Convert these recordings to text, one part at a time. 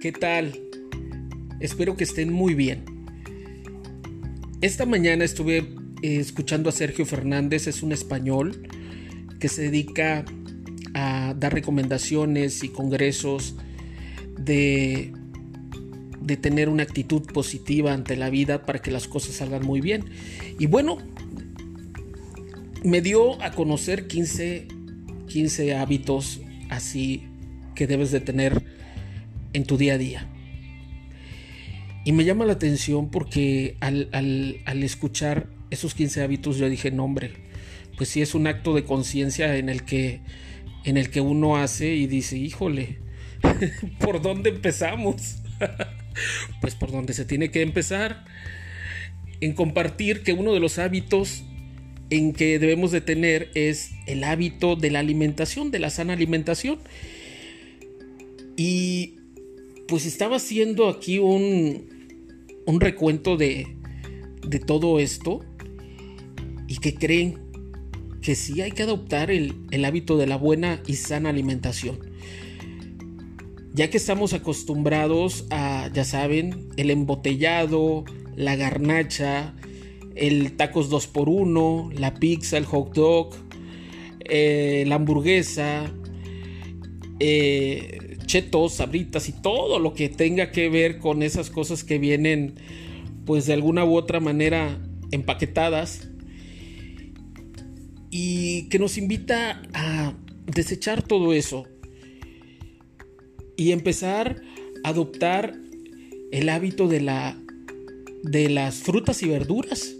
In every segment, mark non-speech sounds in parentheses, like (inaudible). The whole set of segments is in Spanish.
¿Qué tal? Espero que estén muy bien. Esta mañana estuve eh, escuchando a Sergio Fernández, es un español que se dedica a dar recomendaciones y congresos de, de tener una actitud positiva ante la vida para que las cosas salgan muy bien. Y bueno, me dio a conocer 15, 15 hábitos así que debes de tener en tu día a día. Y me llama la atención porque al, escuchar esos 15 hábitos yo dije, no hombre, pues sí es un acto de conciencia en el que en el que uno hace y dice, híjole, (laughs) ¿por dónde empezamos? (laughs) pues por donde se tiene que empezar. En compartir que uno de los hábitos en que debemos de tener es el hábito de la alimentación, de la sana alimentación. Y pues estaba haciendo aquí un, un recuento de, de todo esto y que creen que sí hay que adoptar el, el hábito de la buena y sana alimentación. Ya que estamos acostumbrados a, ya saben, el embotellado, la garnacha, el tacos 2x1, la pizza, el hot dog, eh, la hamburguesa, eh, chetos, sabritas y todo lo que tenga que ver con esas cosas que vienen pues de alguna u otra manera empaquetadas y que nos invita a desechar todo eso y empezar a adoptar el hábito de la de las frutas y verduras.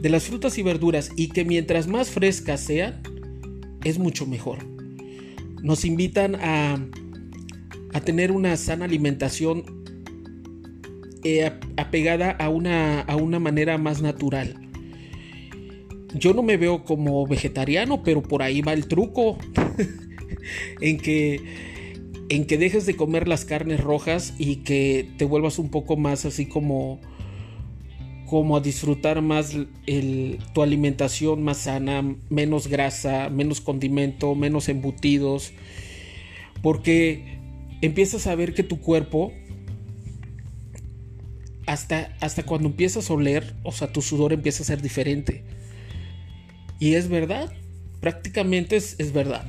De las frutas y verduras y que mientras más frescas sean, es mucho mejor. Nos invitan a, a tener una sana alimentación eh, apegada a una, a una manera más natural. Yo no me veo como vegetariano, pero por ahí va el truco. (laughs) en que en que dejes de comer las carnes rojas y que te vuelvas un poco más así como como a disfrutar más tu alimentación más sana, menos grasa, menos condimento, menos embutidos, porque empiezas a ver que tu cuerpo, hasta, hasta cuando empiezas a oler, o sea, tu sudor empieza a ser diferente. Y es verdad, prácticamente es, es verdad.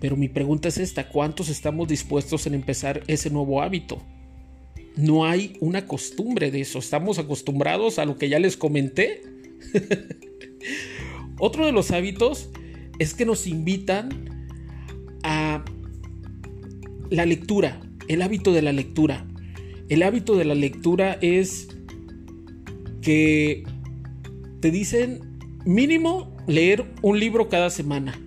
Pero mi pregunta es esta, ¿cuántos estamos dispuestos en empezar ese nuevo hábito? no hay una costumbre de eso. Estamos acostumbrados a lo que ya les comenté. (laughs) Otro de los hábitos es que nos invitan la lectura, el hábito de la lectura. El hábito de la lectura es que te dicen mínimo leer un libro cada semana.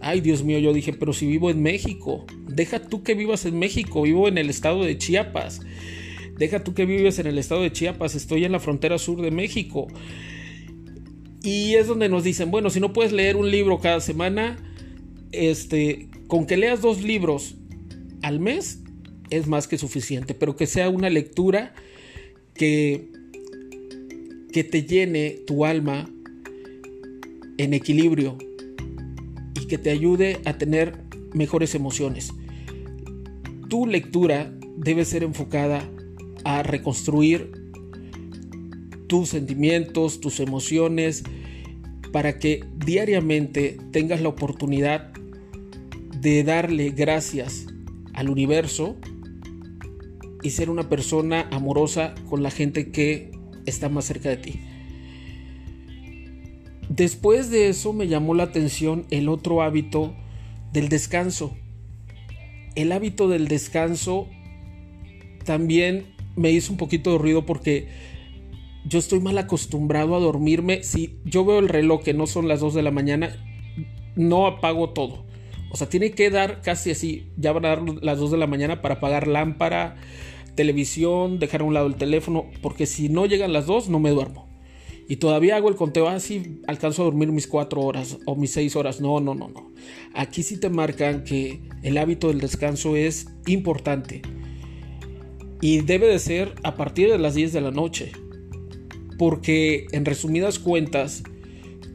Ay, Dios mío, yo dije, pero si vivo en México, deja tú que vivas en México, vivo en el estado de Chiapas. Deja tú que vives en el estado de Chiapas, estoy en la frontera sur de México. Y es donde nos dicen, bueno, si no puedes leer un libro cada semana, este, con que leas dos libros al mes es más que suficiente, pero que sea una lectura que que te llene tu alma en equilibrio, que te ayude a tener mejores emociones. Tu lectura debe ser enfocada a reconstruir tus sentimientos, tus emociones, para que diariamente tengas la oportunidad de darle gracias al universo y ser una persona amorosa con la gente que está más cerca de ti. Después de eso me llamó la atención el otro hábito del descanso. El hábito del descanso también me hizo un poquito de ruido porque yo estoy mal acostumbrado a dormirme. Si yo veo el reloj que no son las 2 de la mañana, no apago todo. O sea, tiene que dar casi así. Ya van a dar las 2 de la mañana para apagar lámpara, televisión, dejar a un lado el teléfono. Porque si no llegan las 2, no me duermo. Y todavía hago el conteo así, ah, alcanzo a dormir mis cuatro horas o mis seis horas. No, no, no, no. Aquí sí te marcan que el hábito del descanso es importante. Y debe de ser a partir de las 10 de la noche. Porque en resumidas cuentas,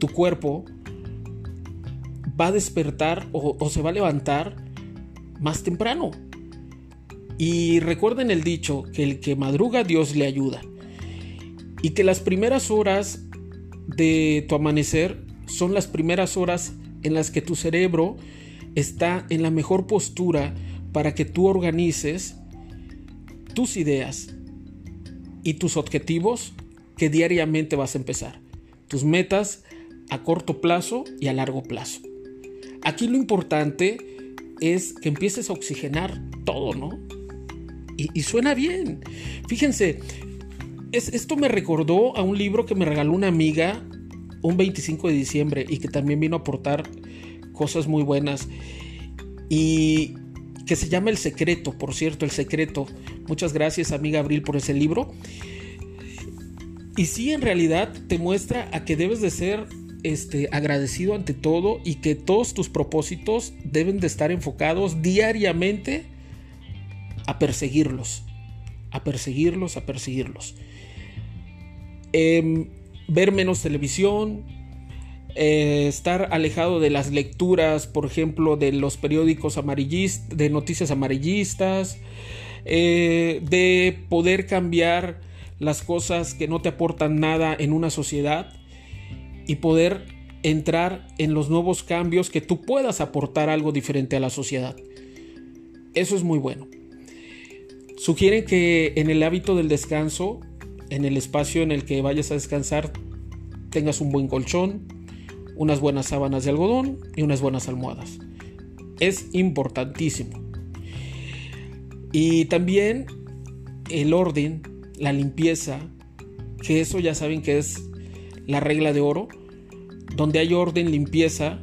tu cuerpo va a despertar o, se va a levantar más temprano. Y recuerden el dicho, que el que madruga Dios le ayuda. Y que las primeras horas de tu amanecer son las primeras horas en las que tu cerebro está en la mejor postura para que tú organices tus ideas y tus objetivos que diariamente vas a empezar. Tus metas a corto plazo y a largo plazo. Aquí lo importante es que empieces a oxigenar todo, ¿no? Y, suena bien. Fíjense, esto me recordó a un libro que me regaló una amiga un 25 de diciembre y que también vino a aportar cosas muy buenas. Y que se llama El Secreto, por cierto, El Secreto. Muchas gracias, amiga Abril, por ese libro. Y sí, en realidad te muestra a que debes de ser este, agradecido ante todo y que todos tus propósitos deben de estar enfocados diariamente a perseguirlos, a perseguirlos, a perseguirlos. Em, ver menos televisión, eh, estar alejado de las lecturas, por ejemplo, de los periódicos amarillistas, de noticias amarillistas, eh, de poder cambiar las cosas que no te aportan nada en una sociedad y poder entrar en los nuevos cambios que tú puedas aportar algo diferente a la sociedad. Eso es muy bueno. Sugieren que en el hábito del descanso, en el espacio en el que vayas a descansar, tengas un buen colchón, unas buenas sábanas de algodón y unas buenas almohadas. Es importantísimo. Y también el orden, la limpieza, que eso ya saben que es la regla de oro. Donde hay orden, limpieza,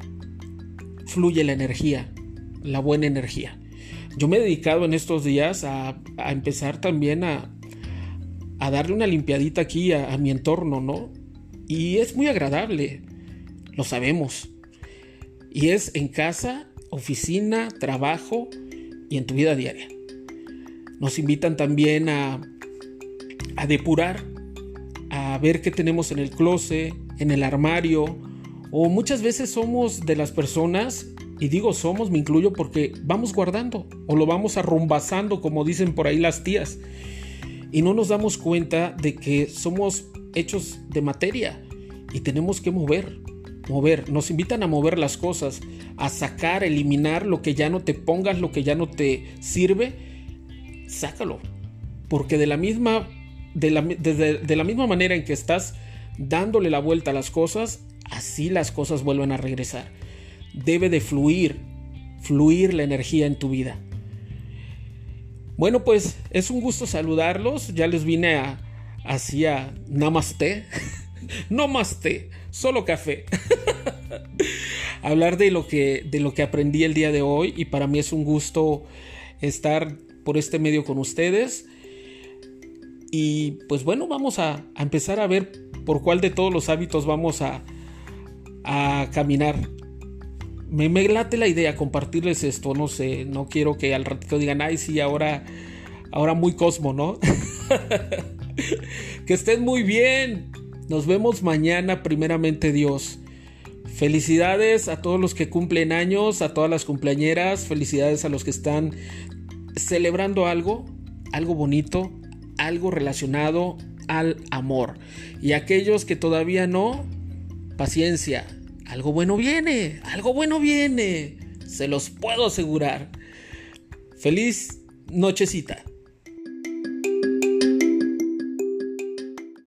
fluye la energía, la buena energía. Yo me he dedicado en estos días a, empezar también a, a, darle una limpiadita aquí a, a mi entorno, ¿no? Y es muy agradable lo sabemos. Y es en casa, oficina, trabajo y en tu vida diaria. Nos invitan también a, a depurar, a ver qué tenemos en el closet, en el armario, o muchas veces somos de las personas, y digo somos, me incluyo porque vamos guardando o lo vamos arrumbazando, como dicen por ahí las tías, y no nos damos cuenta de que somos hechos de materia y tenemos que mover, mover, nos invitan a mover las cosas, a sacar, eliminar lo que ya no te pongas, lo que ya no te sirve, sácalo. Porque de la misma, de la, de la misma manera en que estás dándole la vuelta a las cosas, así las cosas vuelven a regresar. Debe de fluir, fluir la energía en tu vida. Bueno, pues es un gusto saludarlos. Ya les vine a hacía namaste. no más té, solo café. (laughs) Hablar de lo, que, de lo que aprendí el día de hoy y para mí es un gusto estar por este medio con ustedes. Y pues bueno, vamos a, empezar a ver por cuál de todos los hábitos vamos a, a caminar. Me, me, late la idea compartirles esto, no sé, no quiero que al ratito digan, ay, sí, ahora, ahora muy cosmo, ¿no? (laughs) que estén muy bien. Nos vemos mañana, primeramente Dios. Felicidades a todos los que cumplen años, a todas las cumpleañeras, felicidades a los que están celebrando algo, algo bonito, algo relacionado al amor. Y aquellos que todavía no, paciencia, algo bueno viene, algo bueno viene, se los puedo asegurar. Feliz nochecita.